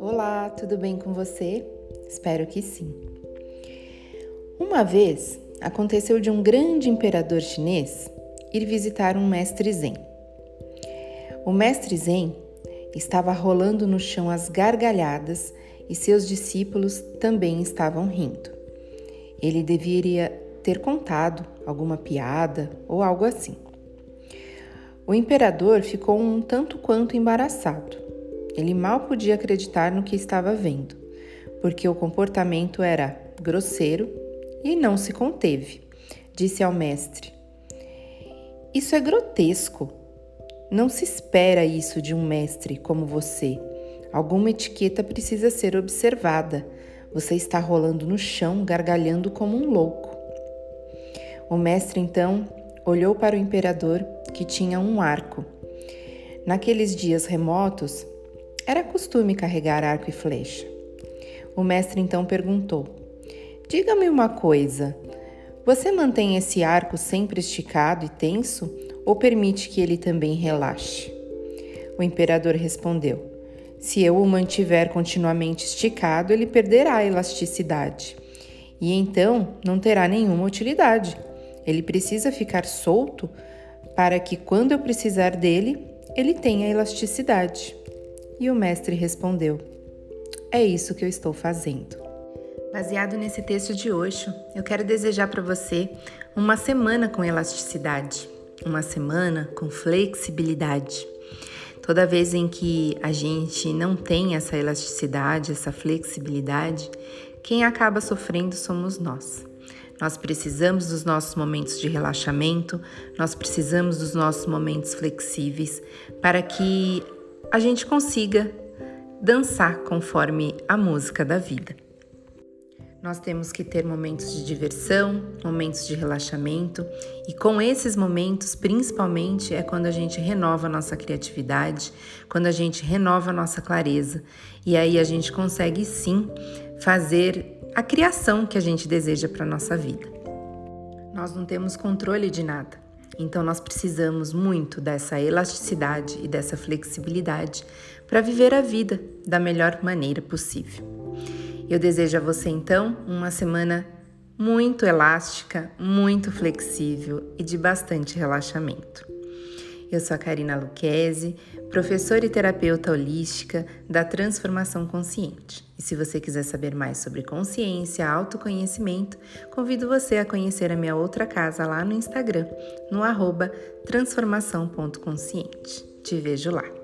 Olá, tudo bem com você? Espero que sim. Uma vez aconteceu de um grande imperador chinês ir visitar um mestre Zen. O mestre Zen estava rolando no chão as gargalhadas e seus discípulos também estavam rindo. Ele deveria ter contado alguma piada ou algo assim. O imperador ficou um tanto quanto embaraçado ele mal podia acreditar no que estava vendo, porque o comportamento era grosseiro e não se conteve. Disse ao mestre: Isso é grotesco. Não se espera isso de um mestre como você. Alguma etiqueta precisa ser observada. Você está rolando no chão, gargalhando como um louco. O mestre então olhou para o imperador, que tinha um arco. Naqueles dias remotos, era costume carregar arco e flecha. O mestre então perguntou: Diga-me uma coisa. Você mantém esse arco sempre esticado e tenso ou permite que ele também relaxe? O imperador respondeu: Se eu o mantiver continuamente esticado, ele perderá a elasticidade e então não terá nenhuma utilidade. Ele precisa ficar solto para que, quando eu precisar dele, ele tenha elasticidade. E o mestre respondeu: É isso que eu estou fazendo. Baseado nesse texto de hoje, eu quero desejar para você uma semana com elasticidade, uma semana com flexibilidade. Toda vez em que a gente não tem essa elasticidade, essa flexibilidade, quem acaba sofrendo somos nós. Nós precisamos dos nossos momentos de relaxamento, nós precisamos dos nossos momentos flexíveis para que a gente consiga dançar conforme a música da vida. Nós temos que ter momentos de diversão, momentos de relaxamento, e com esses momentos, principalmente, é quando a gente renova a nossa criatividade, quando a gente renova a nossa clareza, e aí a gente consegue sim fazer a criação que a gente deseja para a nossa vida. Nós não temos controle de nada. Então, nós precisamos muito dessa elasticidade e dessa flexibilidade para viver a vida da melhor maneira possível. Eu desejo a você, então, uma semana muito elástica, muito flexível e de bastante relaxamento. Eu sou a Karina Luquezzi, professora e terapeuta holística da Transformação Consciente. E se você quiser saber mais sobre consciência, autoconhecimento, convido você a conhecer a minha outra casa lá no Instagram, no arroba transformação.consciente. Te vejo lá.